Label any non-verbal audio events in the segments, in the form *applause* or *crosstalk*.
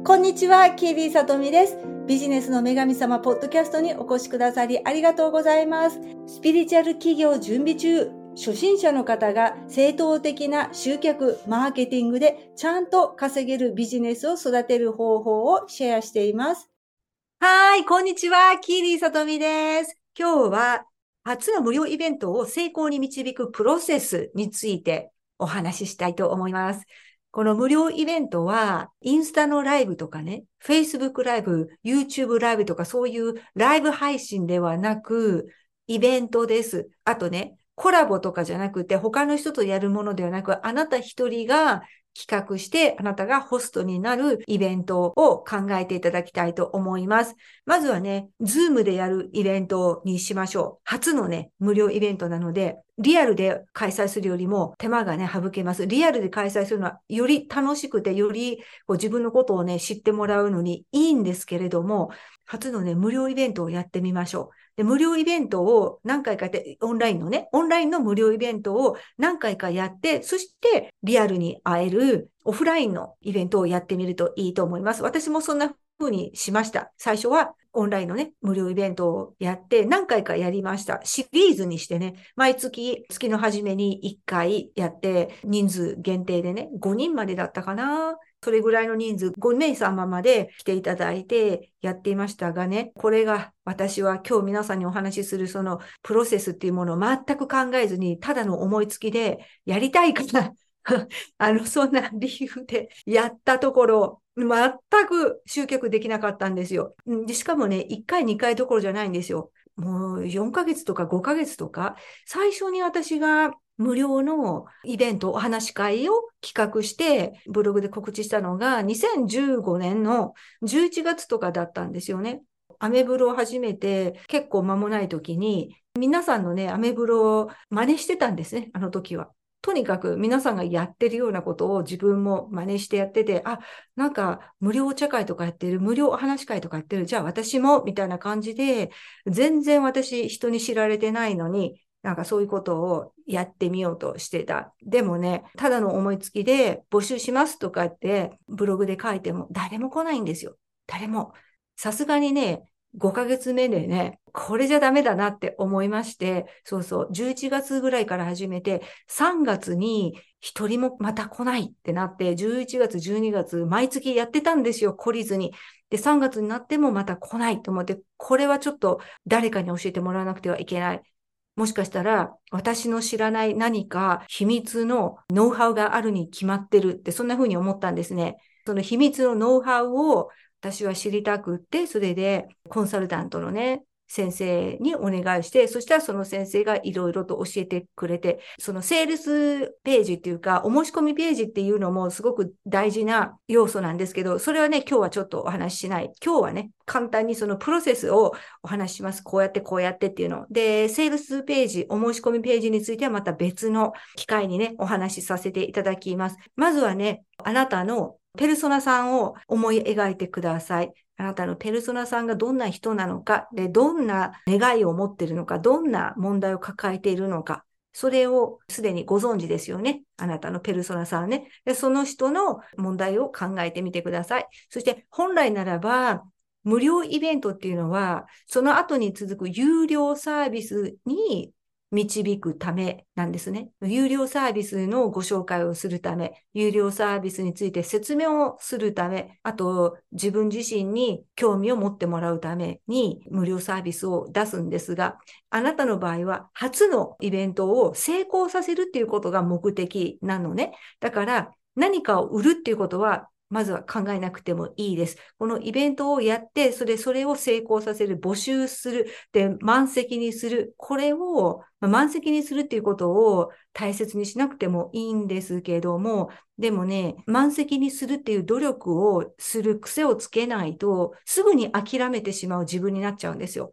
こんにちは、キービーさとみです。ビジネスの女神様ポッドキャストにお越しくださりありがとうございます。スピリチュアル企業準備中、初心者の方が正当的な集客、マーケティングでちゃんと稼げるビジネスを育てる方法をシェアしています。はい、こんにちは、キービーさとみです。今日は初の無料イベントを成功に導くプロセスについてお話ししたいと思います。この無料イベントは、インスタのライブとかね、Facebook ライブ、YouTube ライブとかそういうライブ配信ではなく、イベントです。あとね、コラボとかじゃなくて、他の人とやるものではなく、あなた一人が企画して、あなたがホストになるイベントを考えていただきたいと思います。まずはね、 Zoom でやるイベントにしましょう。初のね、無料イベントなので、リアルで開催するよりも手間がね、省けます。リアルで開催するのはより楽しくて、よりこう自分のことをね、知ってもらうのにいいんですけれども、初のね、無料イベントをやってみましょう。で、無料イベントを何回かやって、オンラインのね、オンラインの無料イベントを何回かやって、そしてリアルに会えるオフラインのイベントをやってみるといいと思います。私もそんな風にしました。最初はオンラインのね、無料イベントをやって何回かやりました。シリーズにしてね、毎月月の初めに1回やって、人数限定でね、5人までだったかな。それぐらいの人数、5名様まで来ていただいてやっていましたがね、これが私は今日皆さんにお話しするそのプロセスっていうものを全く考えずに、ただの思いつきでやりたいから *laughs* あの、そんな理由でやったところ、全く集客できなかったんですよ。しかもね、1回、2回どころじゃないんですよ。もう4ヶ月とか5ヶ月とか、最初に私が無料のイベント、お話し会を企画して、ブログで告知したのが2015年の11月とかだったんですよね。アメブロを始めて結構間もない時に、皆さんのね、アメブロを真似してたんですね、あの時は。とにかく皆さんがやってるようなことを自分も真似してやってて、あ、なんか無料茶会とかやってる、無料お話会とかやってる、じゃあ私も、みたいな感じで、全然私人に知られてないのに、なんかそういうことをやってみようとしてた。でもね、ただの思いつきで募集しますとかってブログで書いても誰も来ないんですよ。誰も。さすがにね、5ヶ月目でね、これじゃダメだなって思いまして、そうそう、11月ぐらいから始めて、3月に一人もまた来ないってなって、11月、12月、毎月やってたんですよ、懲りずに。で、3月になってもまた来ないと思って、これはちょっと誰かに教えてもらわなくてはいけない。もしかしたら私の知らない何か秘密のノウハウがあるに決まってるってそんな風に思ったんですね。その秘密のノウハウを私は知りたくって、それでコンサルタントのね、先生にお願いして、そしたらその先生がいろいろと教えてくれて、そのセールスページっていうか、お申し込みページっていうのもすごく大事な要素なんですけど、それはね、今日はちょっとお話ししない。今日はね、簡単にそのプロセスをお話しします。こうやってこうやってっていうの。で、セールスページ、お申し込みページについてはまた別の機会にね、お話しさせていただきます。まずはね、あなたのペルソナさんを思い描いてください。あなたのペルソナさんがどんな人なのか、で、どんな願いを持っているのか、どんな問題を抱えているのか、それをすでにご存知ですよね。あなたのペルソナさんね。でその人の問題を考えてみてください。そして本来ならば、無料イベントっていうのは、その後に続く有料サービスに導くためなんですね。有料サービスのご紹介をするため、有料サービスについて説明をするため、あと自分自身に興味を持ってもらうために無料サービスを出すんですが、あなたの場合は初のイベントを成功させるっていうことが目的なのね。だから何かを売るっていうことはまずは考えなくてもいいです。このイベントをやって、それ、それを成功させる、募集する、で、満席にする。これを、まあ、満席にするっていうことを大切にしなくてもいいんですけども、でもね、満席にするっていう努力をする癖をつけないと、すぐに諦めてしまう自分になっちゃうんですよ。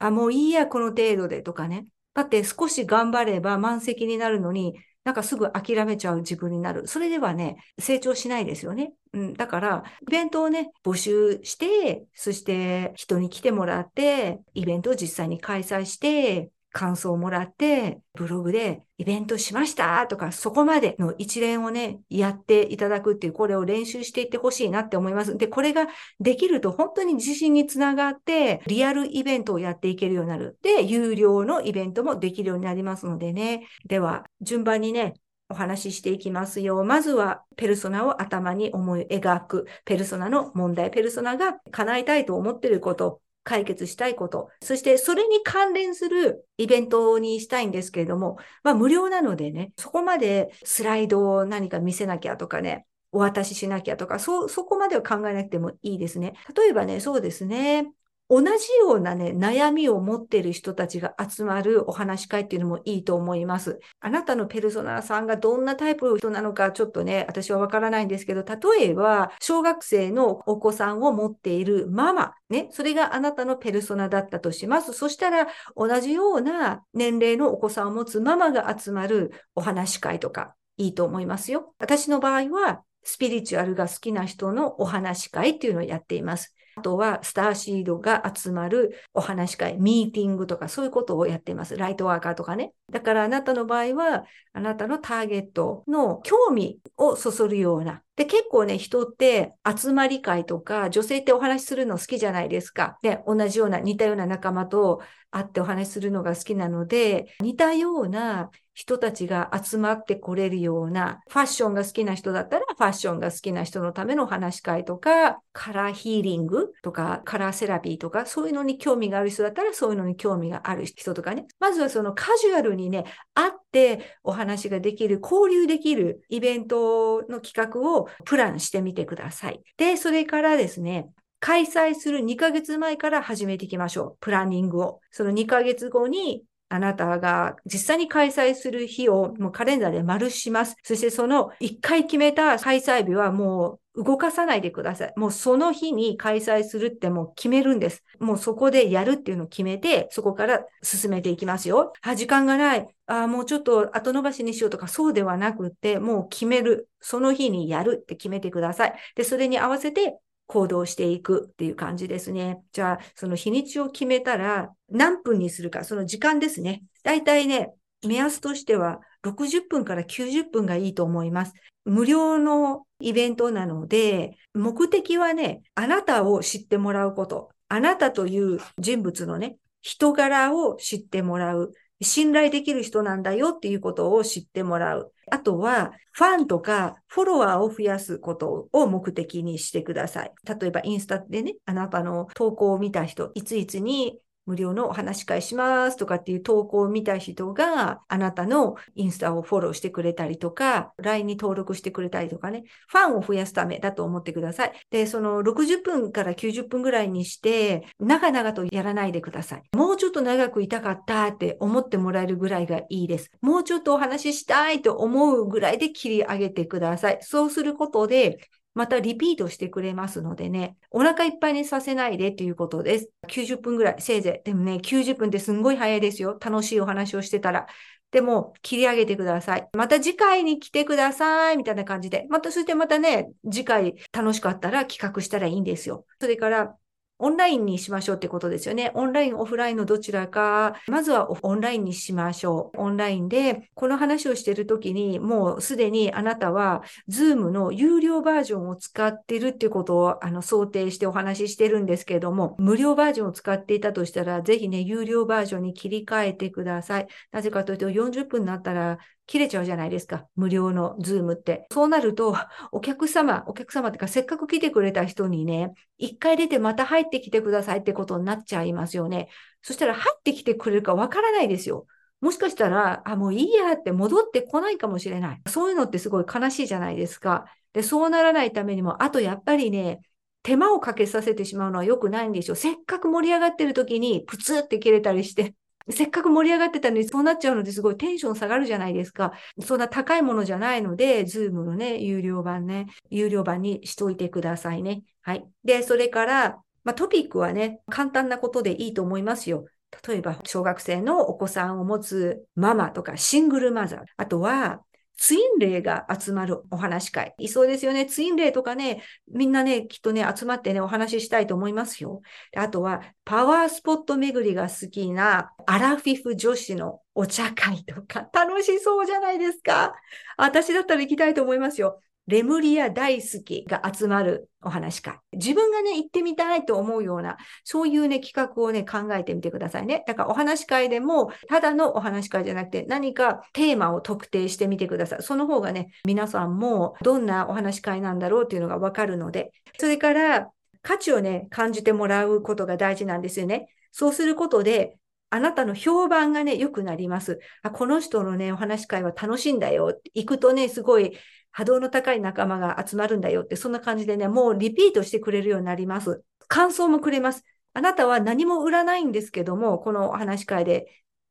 あ、もういいや、この程度でとかね。だって少し頑張れば満席になるのに、なんかすぐ諦めちゃう自分になる。それではね、成長しないですよね。うん、だから、イベントをね、募集して、そして人に来てもらって、イベントを実際に開催して、感想をもらって、ブログでイベントしましたとか、そこまでの一連をね、やっていただくっていう、これを練習していってほしいなって思います。で、これができると本当に自信につながって、リアルイベントをやっていけるようになる。で、有料のイベントもできるようになりますのでね。では、順番にね、お話ししていきますよ。まずは、ペルソナを頭に思い描く。ペルソナの問題。ペルソナが叶えたいと思っていること。解決したいこと。そして、それに関連するイベントにしたいんですけれども、まあ、無料なのでね、そこまでスライドを何か見せなきゃとかね、お渡ししなきゃとか、そ、そこまでは考えなくてもいいですね。例えばね、そうですね。同じようなね、悩みを持っている人たちが集まるお話し会っていうのもいいと思います。あなたのペルソナさんがどんなタイプの人なのかちょっとね、私はわからないんですけど、例えば、小学生のお子さんを持っているママ、ね、それがあなたのペルソナだったとします。そしたら、同じような年齢のお子さんを持つママが集まるお話し会とか、いいと思いますよ。私の場合は、スピリチュアルが好きな人のお話し会っていうのをやっています。あとはスターシードが集まるお話し会、ミーティングとかそういうことをやっています。ライトワーカーとかね。だからあなたの場合は、あなたのターゲットの興味をそそるような。で、結構ね、人って集まり会とか、女性ってお話しするの好きじゃないですか。で、同じような、似たような仲間と会ってお話しするのが好きなので、似たような人たちが集まってこれるような、ファッションが好きな人だったら、ファッションが好きな人のための話し会とか、カラーヒーリングとか、カラーセラピーとか、そういうのに興味がある人だったら、そういうのに興味がある人とかね。まずはそのカジュアルにね、会ってお話ができる、交流できるイベントの企画をプランしてみてください。で、それからですね、開催する2ヶ月前から始めていきましょう。プランニングを。その2ヶ月後にあなたが実際に開催する日をもうカレンダーで丸します。そしてその一回決めた開催日はもう動かさないでください。もうその日に開催するってもう決めるんです。もうそこでやるっていうのを決めて、そこから進めていきますよ。あ、時間がない。あ、もうちょっと後伸ばしにしようとかそうではなくって、もう決める。その日にやるって決めてください。で、それに合わせて行動していくっていう感じですね。じゃあ、その日にちを決めたら何分にするか、その時間ですね。だいたいね、目安としては60分から90分がいいと思います。無料のイベントなので、目的はね、あなたを知ってもらうこと。あなたという人物のね、人柄を知ってもらう。信頼できる人なんだよっていうことを知ってもらう。あとは、ファンとかフォロワーを増やすことを目的にしてください。例えば、インスタでね、あなたの投稿を見た人、いついつに無料のお話し会しますとかっていう投稿を見た人があなたのインスタをフォローしてくれたりとか、LINE に登録してくれたりとかね、ファンを増やすためだと思ってください。で、その60分から90分ぐらいにして、長々とやらないでください。もうちょっと長くいたかったって思ってもらえるぐらいがいいです。もうちょっとお話ししたいと思うぐらいで切り上げてください。そうすることで、またリピートしてくれますのでね、お腹いっぱいにさせないでということです。90分ぐらい、せいぜい。でもね、90分ってすんごい早いですよ。楽しいお話をしてたら。でも、切り上げてください。また次回に来てください。みたいな感じで。また、そしてまたね、次回楽しかったら企画したらいいんですよ。それから、オンラインにしましょうってことですよね。オンライン、オフラインのどちらか、まずはオンラインにしましょう。オンラインで、この話をしているときに、もうすでにあなたは、 Zoom の有料バージョンを使ってるっていうことをあの想定してお話ししてるんですけれども、無料バージョンを使っていたとしたら、ぜひね、有料バージョンに切り替えてください。なぜかというと、40分になったら、切れちゃうじゃないですか。無料のズームって。そうなると、お客様、お客様ってか、せっかく来てくれた人にね、一回出てまた入ってきてくださいってことになっちゃいますよね。そしたら入ってきてくれるかわからないですよ。もしかしたら、あ、もういいやって戻ってこないかもしれない。そういうのってすごい悲しいじゃないですか。で、そうならないためにも、あとやっぱりね、手間をかけさせてしまうのは良くないんでしょう。せっかく盛り上がってる時にプツって切れたりして、せっかく盛り上がってたのにそうなっちゃうのですごいテンション下がるじゃないですか。そんな高いものじゃないので、 Zoom のね、有料版ね、有料版にしといてくださいね。はい。で、それから、まあ、トピックはね、簡単なことでいいと思いますよ。例えば、小学生のお子さんを持つママとか、シングルマザー。あとは、ツインレイが集まるお話会。いそうですよね。ツインレイとかね、みんなね、きっとね、集まってね、お話ししたいと思いますよ。あとは、パワースポット巡りが好きなアラフィフ女子のお茶会とか、楽しそうじゃないですか。私だったら行きたいと思いますよ。レムリア大好きが集まるお話会。自分がね、行ってみたいと思うような、そういうね、企画をね、考えてみてくださいね。だからお話会でも、ただのお話会じゃなくて、何かテーマを特定してみてください。その方がね、皆さんもどんなお話会なんだろうっていうのがわかるので。それから、価値をね、感じてもらうことが大事なんですよね。そうすることで、あなたの評判がね、良くなります。あ、この人のね、お話会は楽しいんだよ。行くとね、すごい波動の高い仲間が集まるんだよって、そんな感じでね、もうリピートしてくれるようになります。感想もくれます。あなたは何も売らないんですけども、このお話会で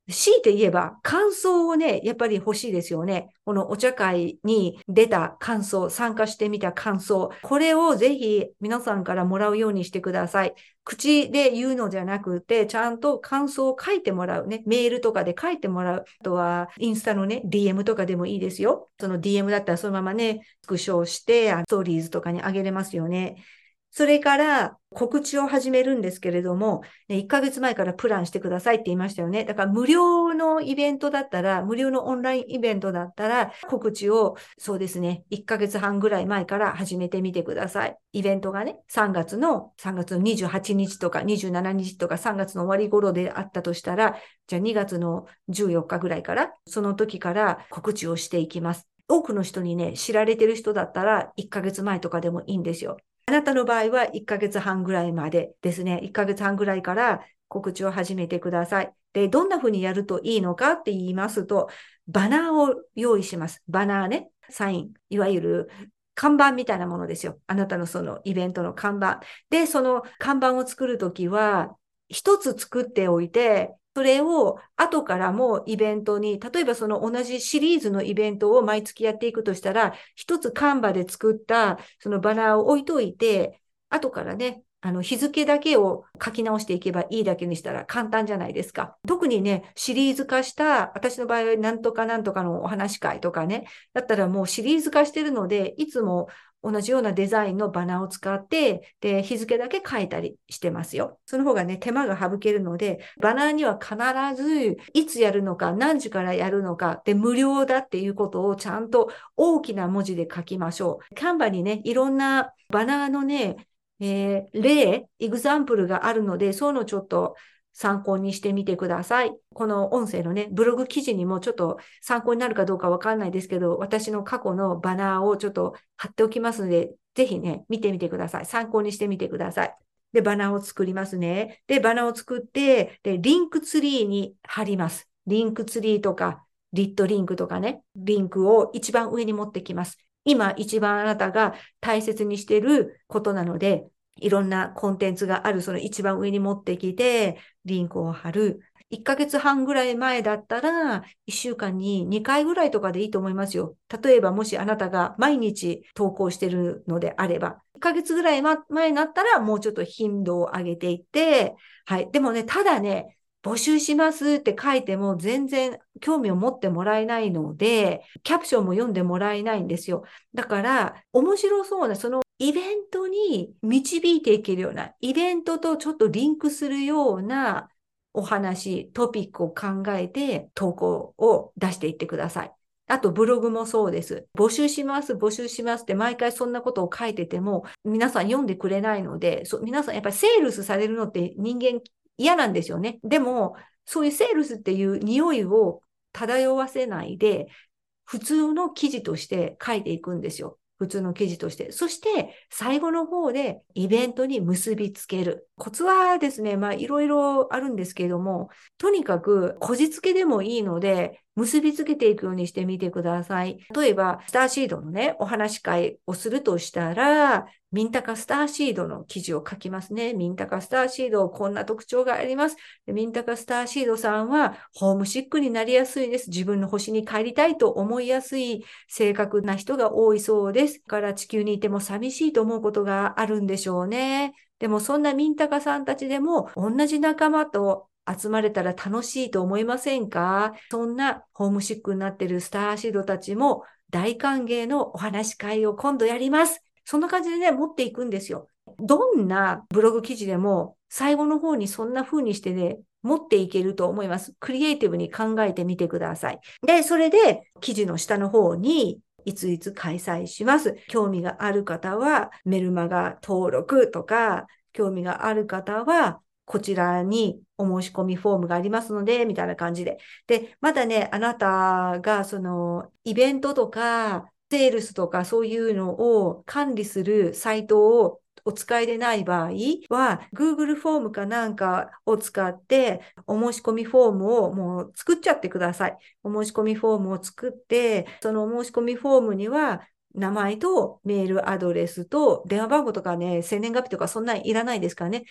強いて言えば、感想をね、やっぱり欲しいですよね。このお茶会に出た感想、参加してみた感想、これをぜひ皆さんからもらうようにしてください。口で言うのじゃなくて、ちゃんと感想を書いてもらうね。メールとかで書いてもらう。あとは、インスタのね、DM とかでもいいですよ。その DM だったらそのままね、スクショして、ストーリーズとかにあげれますよね。それから告知を始めるんですけれども、1ヶ月前からプランしてくださいって言いましたよね。だから無料のイベントだったら、無料のオンラインイベントだったら、告知をそうですね、1ヶ月半ぐらい前から始めてみてください。イベントがね、3月の、3月の28日とか27日とか3月の終わり頃であったとしたら、じゃあ2月の14日ぐらいから、その時から告知をしていきます。多くの人にね、知られてる人だったら1ヶ月前とかでもいいんですよ。あなたの場合は1ヶ月半ぐらいまでですね。1ヶ月半ぐらいから告知を始めてください。で、どんな風にやるといいのかって言いますと、バナーを用意します。バナーね。サイン。いわゆる看板みたいなものですよ。あなたのそのイベントの看板。で、その看板を作るときは、一つ作っておいて、それを後からもイベントに、例えばその同じシリーズのイベントを毎月やっていくとしたら、一つカンバで作ったそのバナーを置いといて、後からね、あの日付だけを書き直していけばいいだけにしたら簡単じゃないですか。特にね、シリーズ化した、私の場合はなんとかなんとかのお話会とかね、だったらもうシリーズ化してるので、いつも同じようなデザインのバナーを使って、で、日付だけ書いたりしてますよ。その方がね、手間が省けるので、バナーには必ず、いつやるのか、何時からやるのか、で、無料だっていうことをちゃんと大きな文字で書きましょう。カンバにね、いろんなバナーのね、えー、例、エグザンプルがあるので、そういうのちょっと参考にしてみてください。この音声のね、ブログ記事にもちょっと参考になるかどうかわかんないですけど、私の過去のバナーをちょっと貼っておきますので、ぜひね、見てみてください。参考にしてみてください。で、バナーを作りますね。で、バナーを作って、で、 Linktree に貼ります。 Linktree とか、 lit.link とかね、リンクを一番上に持ってきます。今一番あなたが大切にしていることなので、いろんなコンテンツがある、その一番上に持ってきて、リンクを貼る。1ヶ月半ぐらい前だったら、1週間に2回ぐらいとかでいいと思いますよ。例えば、もしあなたが毎日投稿してるのであれば、1ヶ月ぐらい前になったら、もうちょっと頻度を上げていって、はい。でもね、ただね、募集しますって書いても全然興味を持ってもらえないので、キャプションも読んでもらえないんですよ。だから、面白そうな、そのイベントに導いていけるような、イベントとちょっとリンクするようなお話、トピックを考えて投稿を出していってください。あと、ブログもそうです。募集します、募集しますって毎回そんなことを書いてても、皆さん読んでくれないので、皆さんやっぱりセールスされるのって人間嫌なんですよね。でも、そういうセールスっていう匂いを漂わせないで、普通の記事として書いていくんですよ。普通の記事として。そして、最後の方でイベントに結びつける。コツはですね、まあ、いろいろあるんですけれども、とにかく、こじつけでもいいので、結びつけていくようにしてみてください。例えば、スターシードのね、お話し会をするとしたら、ミンタカスターシードの記事を書きますね。ミンタカスターシード、こんな特徴があります。ミンタカスターシードさんは、ホームシックになりやすいです。自分の星に帰りたいと思いやすい性格な人が多いそうです。から地球にいても寂しいと思うことがあるんでしょうね。でもそんなミンタカさんたちでも同じ仲間と集まれたら楽しいと思いませんか？そんなホームシックになってるスターシードたちも大歓迎のお話会を今度やります。そんな感じでね、持っていくんですよ。どんなブログ記事でも最後の方にそんな風にしてね、持っていけると思います。クリエイティブに考えてみてください。で、それで記事の下の方にいついつ開催します。興味がある方はメルマガ登録とか、興味がある方はこちらにお申し込みフォームがありますので、みたいな感じで。で、まだね、あなたがそのイベントとか、セールスとかそういうのを管理するサイトをお使いでない場合は、Google フォームかなんかを使って、お申し込みフォームをもう作っちゃってください。お申し込みフォームを作って、そのお申し込みフォームには、名前とメールアドレスと電話番号とかね、生年月日とかそんなんいらないですからね。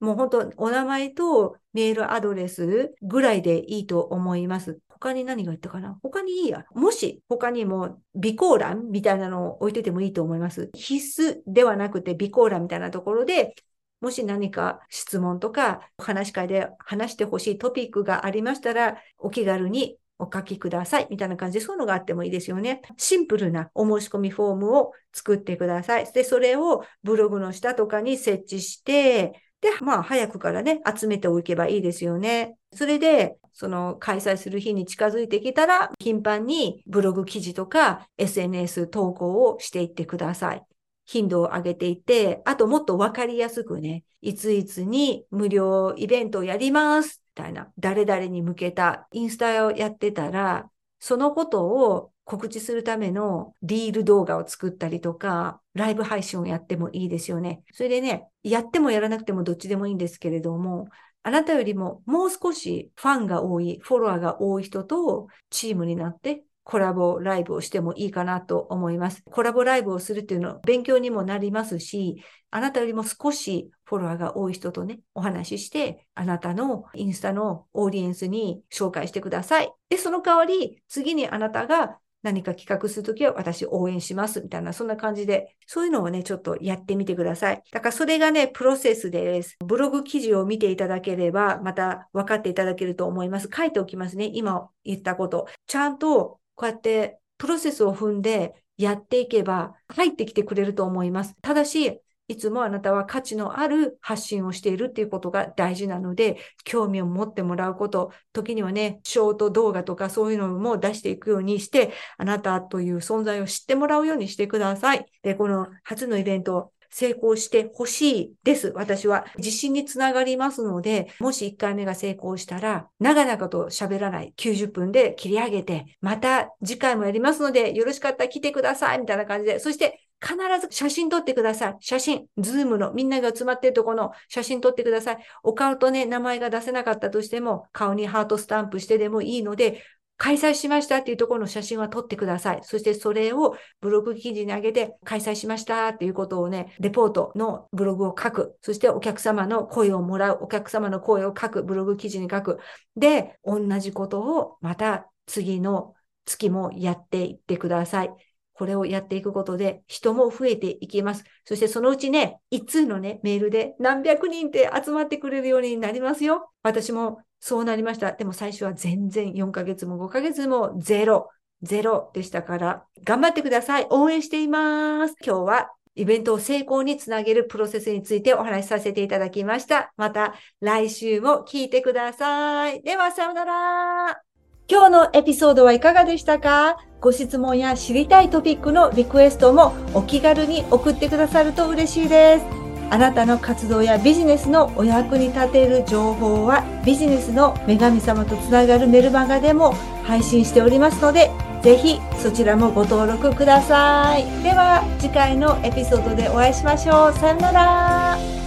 もう本当、お名前とメールアドレスぐらいでいいと思います。他に何が言ったかな？他にいいや。もし他にも備考欄みたいなのを置いててもいいと思います。必須ではなくて備考欄みたいなところで、もし何か質問とか話し会で話してほしいトピックがありましたら、お気軽にお書きください。みたいな感じで、そういうのがあってもいいですよね。シンプルなお申し込みフォームを作ってください。で、それをブログの下とかに設置して、で、まあ、早くからね、集めておけばいいですよね。それで、その開催する日に近づいてきたら、頻繁にブログ記事とか SNS 投稿をしていってください。頻度を上げていって、あともっとわかりやすくね、いついつに無料イベントをやります、みたいな、誰々に向けたインスタをやってたら、そのことを告知するためのリール動画を作ったりとか、ライブ配信をやってもいいですよね。それでね、やってもやらなくてもどっちでもいいんですけれども、あなたよりももう少しファンが多い、フォロワーが多い人とチームになってコラボライブをしてもいいかなと思います。コラボライブをするっていうのは勉強にもなりますし、あなたよりも少しフォロワーが多い人とね、お話しして、あなたのインスタのオーディエンスに紹介してください。で、その代わり、次にあなたが何か企画するときは私応援しますみたいな、そんな感じで、そういうのをね、ちょっとやってみてください。だからそれがね、プロセスです。ブログ記事を見ていただければ、また分かっていただけると思います。書いておきますね。今言ったこと。ちゃんとこうやってプロセスを踏んでやっていけば入ってきてくれると思います。ただし、いつもあなたは価値のある発信をしているっていうことが大事なので、興味を持ってもらうこと、時にはね、ショート動画とかそういうのも出していくようにして、あなたという存在を知ってもらうようにしてください。で、この初のイベント、成功してほしいです。私は。自信につながりますので、もし1回目が成功したら、長々と喋らない90分で切り上げて、また次回もやりますので、よろしかったら来てください、みたいな感じで。そして、必ず写真撮ってください。写真、 Zoom のみんなが集まってるとこの写真撮ってください。お顔とね、名前が出せなかったとしても、顔にハートスタンプしてでもいいので、開催しましたっていうところの写真は撮ってください。そしてそれをブログ記事に上げて開催しましたっていうことをね、レポートのブログを書く。そしてお客様の声をもらう。お客様の声を書く。ブログ記事に書く。で、同じことをまた次の月もやっていってください。これをやっていくことで人も増えていきます。そしてそのうちね、一通のね、メールで何百人って集まってくれるようになりますよ。私もそうなりました。でも最初は全然4ヶ月も5ヶ月もゼロ、ゼロでしたから、頑張ってください。応援しています。今日はイベントを成功につなげるプロセスについてお話しさせていただきました。また来週も聞いてください。では、さよなら。今日のエピソードはいかがでしたか？ご質問や知りたいトピックのリクエストもお気軽に送ってくださると嬉しいです。あなたの活動やビジネスのお役に立てる情報はビジネスの女神様とつながるメルマガでも配信しておりますのでぜひそちらもご登録ください。では次回のエピソードでお会いしましょう。さよなら。